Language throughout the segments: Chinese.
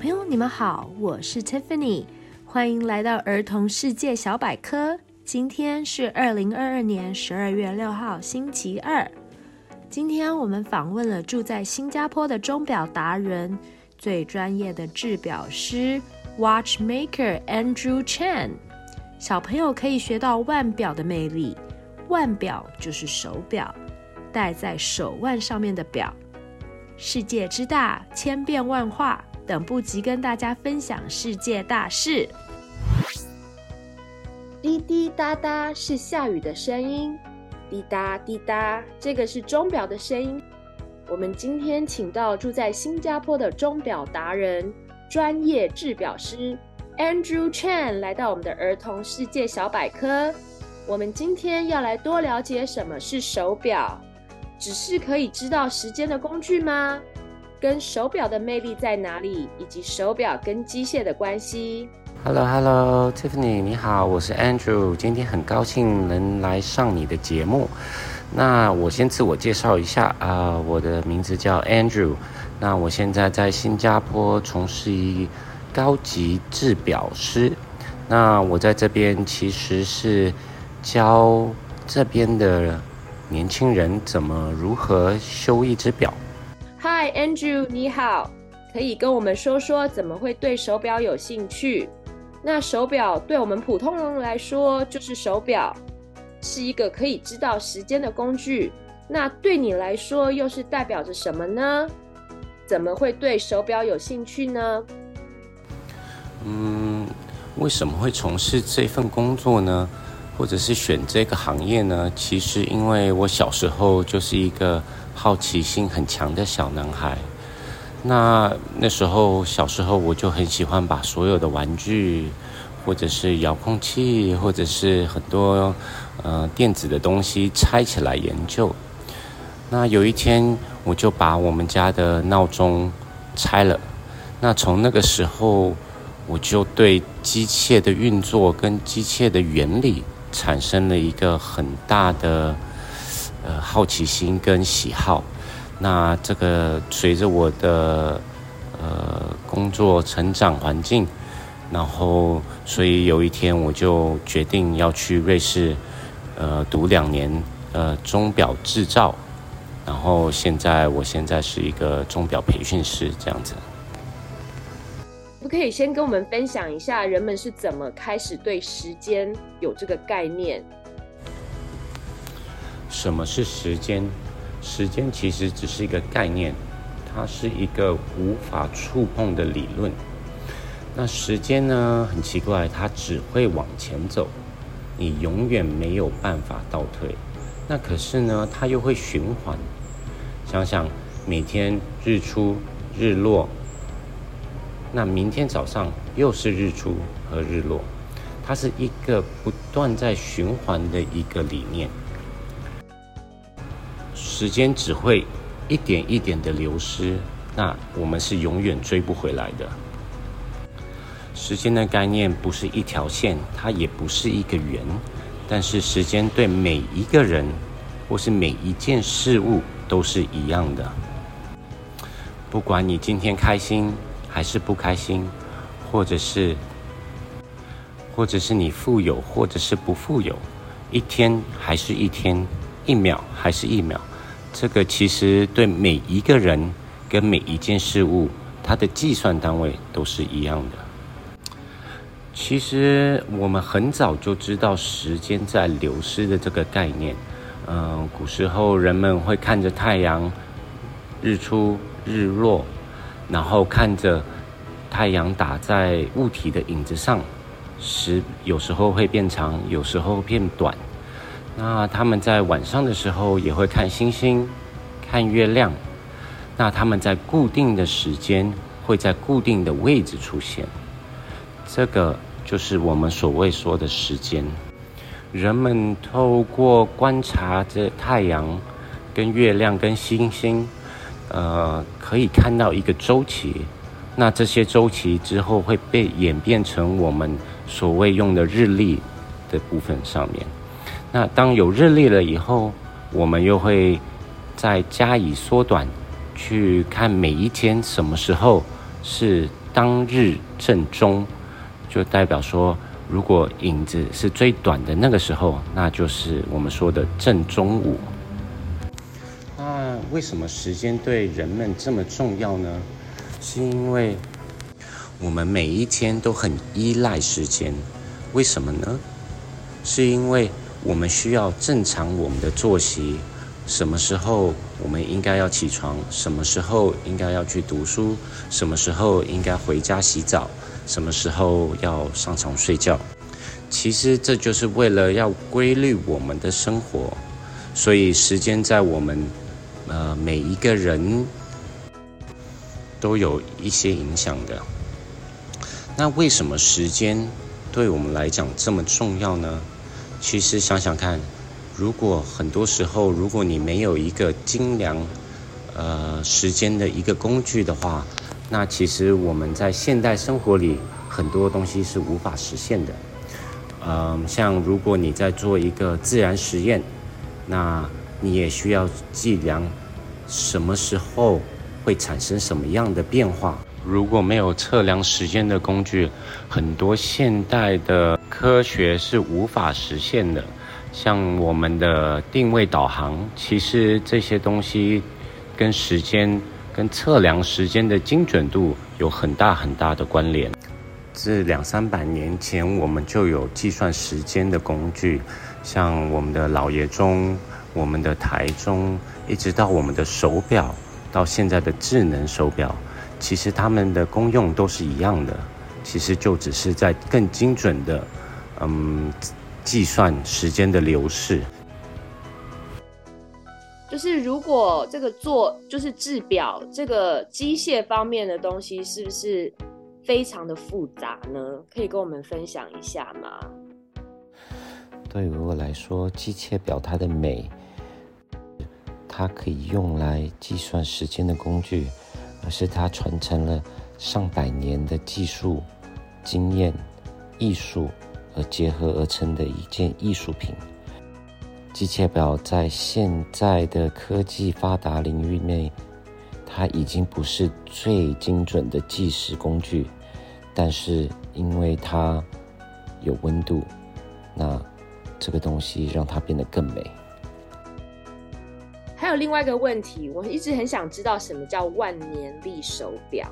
朋友，你们好，我是 Tiffany，欢迎来到儿童世界小百科。今天是二零二二年十二月六号，星期二。今天我们访问了住在新加坡的钟表达人，最专业的制表师 Watchmaker Andrew Chan。小朋友可以学到腕表的魅力。腕表就是手表，戴在手腕上面的表。世界之大，千变万化。等不及跟大家分享世界大事。滴滴答答是下雨的声音，滴答滴答，这个是钟表的声音。我们今天请到住在新加坡的钟表达人、专业制表师 Andrew Chan 来到我们的儿童世界小百科。我们今天要来多了解什么是手表，只是可以知道时间的工具吗？跟手表的魅力在哪里，以及手表跟机械的关系？Hello，Hello，Tiffany，你好，我是 Andrew，今天很高兴能来上你的节目。那我先自我介绍一下啊、我的名字叫 Andrew，那我现在在新加坡从事一高级制表师。那我在这边其实是教这边的年轻人怎么如何修一只表。Hi Andrew，你好，可以跟我们说说怎么会对手表有兴趣？那手表对我们普通人来说就是手表，是一个可以知道时间的工具。那对你来说又是代表着什么呢？怎么会对手表有兴趣呢？嗯，为什么会从事这份工作呢？或者是选这个行业呢？其实因为我小时候就是一个。好奇心很强的小男孩，那那时候小时候我就很喜欢把所有的玩具，或者是遥控器，或者是很多呃电子的东西拆起来研究。那有一天我就把我们家的闹钟拆了。那从那个时候我就对机械的运作跟机械的原理产生了一个很大的。呃，好奇心跟喜好，那这个随着我的呃工作成长环境，然后所以有一天我就决定要去瑞士，呃，读两年呃钟表制造，然后现在我现在是一个钟表培训师这样子。可不可以先跟我们分享一下，人们是怎么开始对时间有这个概念？什么是时间？时间其实只是一个概念，它是一个无法触碰的理论。那时间呢？很奇怪，它只会往前走，你永远没有办法倒退。那可是呢，它又会循环。想想每天日出日落，那明天早上又是日出和日落，它是一个不断在循环的一个理念。时间只会一点一点的流失，那我们是永远追不回来的。时间的概念不是一条线，它也不是一个圆，但是时间对每一个人或是每一件事物都是一样的。不管你今天开心还是不开心，或者是或者是你富有或者是不富有，一天还是一天，一秒还是一秒。这个其实对每一个人跟每一件事物，它的计算单位都是一样的。其实我们很早就知道时间在流失的这个概念。嗯，古时候人们会看着太阳日出日落，然后看着太阳打在物体的影子上，时有时候会变长，有时候变短。那他们在晚上的时候也会看星星、看月亮。那他们在固定的时间会在固定的位置出现，这个就是我们所谓说的时间。人们透过观察着太阳、跟月亮、跟星星，呃，可以看到一个周期。那这些周期之后会被演变成我们所谓用的日历的部分上面。那当有日历了以后，我们又会再加以缩短，去看每一天什么时候是当日正中，就代表说，如果影子是最短的那个时候，那就是我们说的正中午。那为什么时间对人们这么重要呢？是因为我们每一天都很依赖时间。为什么呢？是因为我们需要正常我们的作息。什么时候我们应该要起床？什么时候应该要去读书？什么时候应该回家洗澡？什么时候要上床睡觉？其实这就是为了要规律我们的生活，所以时间在我们呃每一个人都有一些影响的。那为什么时间对我们来讲这么重要呢？其实想想看。如果很多时候，如果你没有一个精良，呃，时间的一个工具的话，那其实我们在现代生活里很多东西是无法实现的。嗯、像如果你在做一个自然实验，那你也需要计量什么时候会产生什么样的变化。如果没有测量时间的工具，很多现代的科学是无法实现的。像我们的定位导航，其实这些东西跟时间、跟测量时间的精准度有很大很大的关联。自两三百年前，我们就有计算时间的工具，像我们的老爷钟、我们的台钟，一直到我们的手表，到现在的智能手表，其实它们的功用都是一样的，其实就只是在更精准的，嗯。计算时间的流逝，就是如果这个做就是制表这个机械方面的东西，是不是非常的复杂呢？可以跟我们分享一下吗？对于我来说，机械表它的美，它可以用来计算时间的工具，而是它传承了上百年的技术、经验、艺术。而结合而成的一件艺术品。机械表在现在的科技发达领域内，它已经不是最精准的计时工具，但是因为它有温度，那这个东西让它变得更美。还有另外一个问题，我一直很想知道什么叫万年历手表。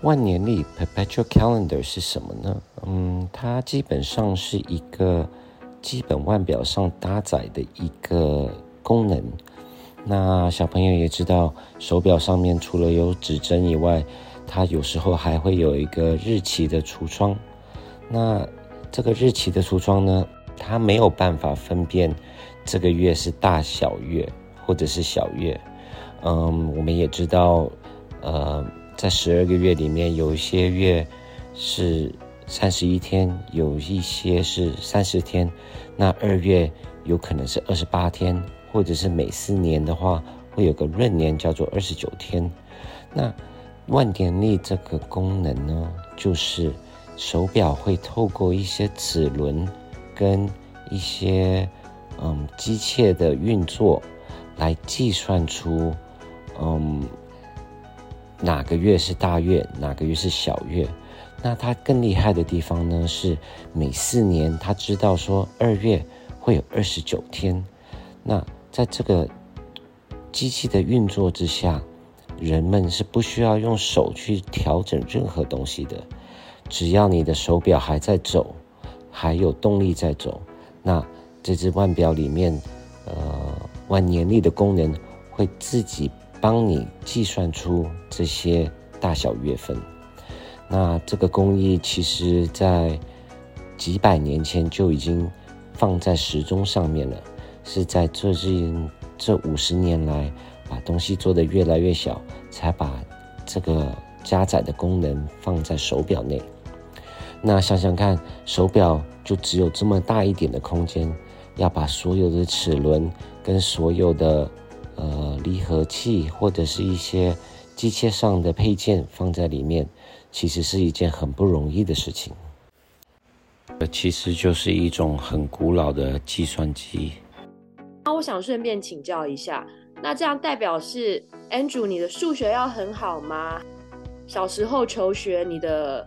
万年历 （Perpetual Calendar） 是什么呢？嗯，它基本上是一个基本腕表上搭载的一个功能。那小朋友也知道，手表上面除了有指针以外，它有时候还会有一个日期的橱窗。那这个日期的橱窗呢，它没有办法分辨这个月是大小月或者是小月。嗯，我们也知道，呃。在十二个月里面，有一些月是三十一天，有一些是三十天。那二月有可能是二十八天，或者是每四年的话，会有个闰年叫做二十九天。那万年历这个功能呢，就是手表会透过一些齿轮跟一些嗯机械的运作来计算出嗯。哪个月是大月，哪个月是小月？那它更厉害的地方呢，是每四年，它知道说二月会有二十九天。那在这个机器的运作之下，人们是不需要用手去调整任何东西的。只要你的手表还在走，还有动力在走，那这只腕表里面，呃，万年历的功能会自己。帮你计算出这些大小月份，那这个工艺其实在几百年前就已经放在时钟上面了，是在最近这五十年来把东西做得越来越小，才把这个加载的功能放在手表内。那想想看，手表就只有这么大一点的空间，要把所有的齿轮跟所有的。呃，离合器或者是一些机械上的配件放在里面，其实是一件很不容易的事情。这其实就是一种很古老的计算机。那我想顺便请教一下，那这样代表是 Andrew，你的数学要很好吗？小时候求学，你的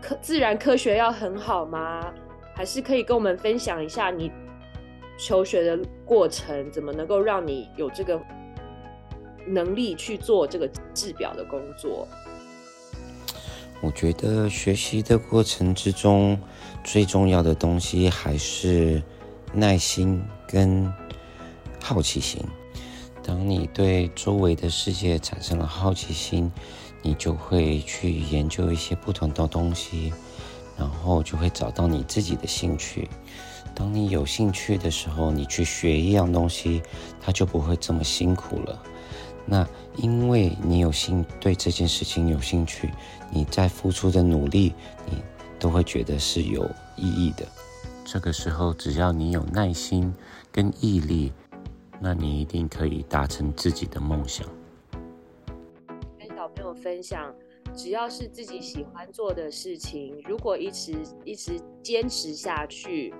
科自然科学要很好吗？还是可以跟我们分享一下你求学的过程，怎么能够让你有这个能力去做这个制表的工作？我觉得学习的过程之中，最重要的东西还是耐心跟好奇心。当你对周围的世界产生了好奇心，你就会去研究一些不同的东西，然后就会找到你自己的兴趣。当你有兴趣的时候，你去学一样东西，它就不会这么辛苦了。那因为你有兴对这件事情有兴趣，你在付出的努力，你都会觉得是有意义的。这个时候，只要你有耐心跟毅力，那你一定可以达成自己的梦想。跟小朋友分享，只要是自己喜欢做的事情，如果一直一直坚持下去，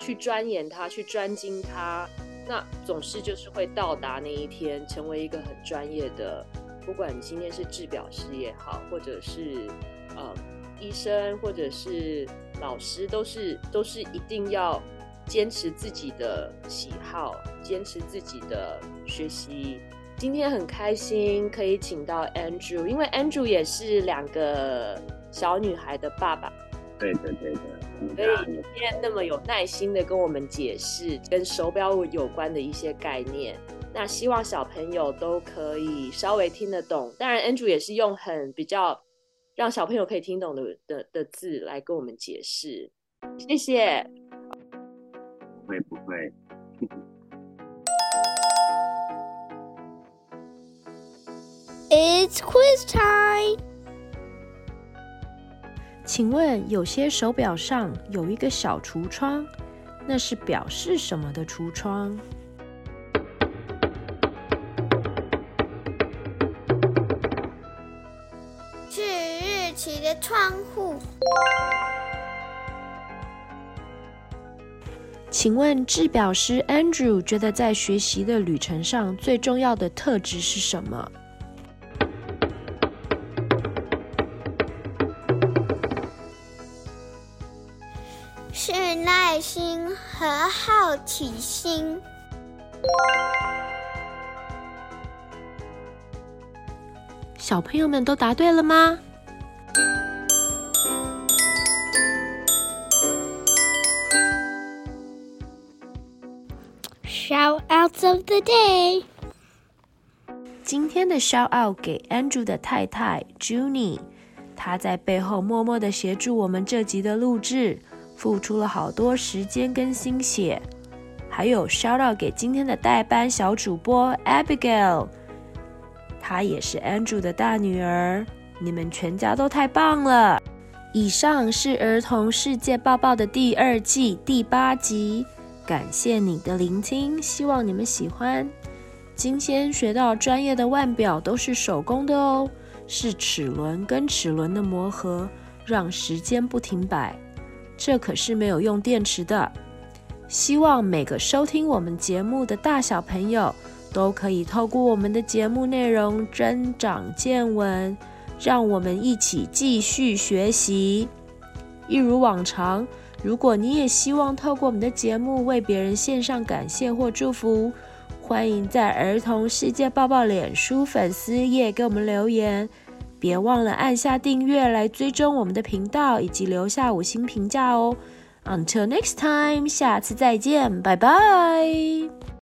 去钻研它，去专精它，那总是就是会到达那一天，成为一个很专业的。不管你今天是制表师也好，或者是呃医生，或者是老师，都是都是一定要。坚持自己的喜好，坚持自己的学习。今天很开心可以请到 Andrew，因为 Andrew 也是两个小女孩的爸爸。对的，对的。所以你今天那么有耐心的跟我们解释跟手表有关的一些概念，那希望小朋友都可以稍微听得懂。当然，Andrew 也是用很比较让小朋友可以听懂的的的字来跟我们解释。谢谢。不会不会？It's quiz time。请问，有些手表上有一个小橱窗，那是表示什么的橱窗？是日期的窗户。请问制表师 Andrew 觉得在学习的旅程上最重要的特质是什么？是耐心和好奇心。小朋友们都答对了吗？Shout outs of the day。今天的 shout out 给 Andrew 的太太 Junie，她在背后默默的协助我们这集的录制，付出了好多时间跟心血。还有 shout out 给今天的代班小主播 Abigail，她也是 Andrew 的大女儿。你们全家都太棒了。以上是儿童世界报报的第二季第八集。感谢你的聆听，希望你们喜欢。今天学到专业的腕表都是手工的哦，是齿轮跟齿轮的磨合，让时间不停摆。这可是没有用电池的。希望每个收听我们节目的大小朋友都可以透过我们的节目内容增长见闻，让我们一起继续学习。一如往常。如果你也希望透过我们的节目为别人献上感谢或祝福，欢迎在儿童世界报报脸书粉丝页给我们留言。别忘了按下订阅来追踪我们的频道，以及留下五星评价哦。Until next time，下次再见，拜拜。